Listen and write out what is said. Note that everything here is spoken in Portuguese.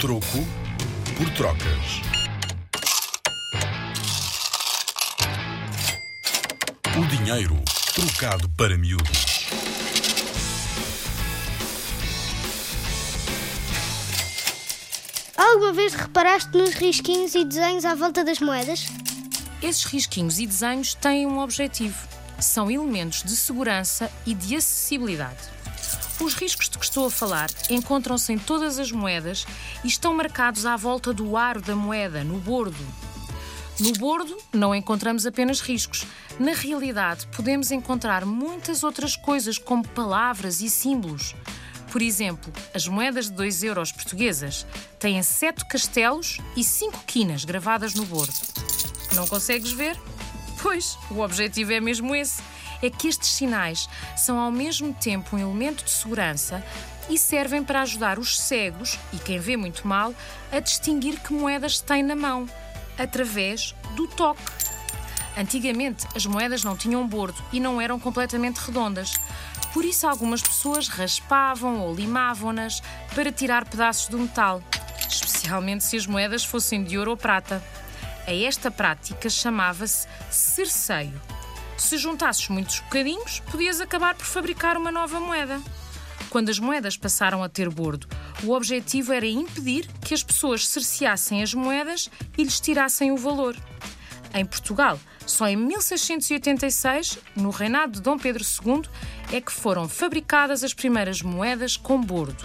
Troco por trocas. O dinheiro trocado para miúdos. Alguma vez reparaste nos risquinhos e desenhos à volta das moedas? Esses risquinhos e desenhos têm um objetivo. São elementos de segurança e de acessibilidade. Os riscos de que estou a falar encontram-se em todas as moedas e estão marcados à volta do aro da moeda, no bordo. No bordo não encontramos apenas riscos. Na realidade, podemos encontrar muitas outras coisas, como palavras e símbolos. Por exemplo, as moedas de 2 euros portuguesas têm sete castelos e cinco quinas gravadas no bordo. Não consegues ver? Pois, o objetivo é mesmo esse. É que estes sinais são ao mesmo tempo um elemento de segurança e servem para ajudar os cegos e quem vê muito mal a distinguir que moedas têm na mão, através do toque. Antigamente, as moedas não tinham bordo e não eram completamente redondas. Por isso, algumas pessoas raspavam ou limavam-nas para tirar pedaços do metal, especialmente se as moedas fossem de ouro ou prata. A esta prática chamava-se cerceio. Se juntasses muitos bocadinhos, podias acabar por fabricar uma nova moeda. Quando as moedas passaram a ter bordo, o objetivo era impedir que as pessoas cerceassem as moedas e lhes tirassem o valor. Em Portugal, só em 1686, no reinado de Dom Pedro II, é que foram fabricadas as primeiras moedas com bordo.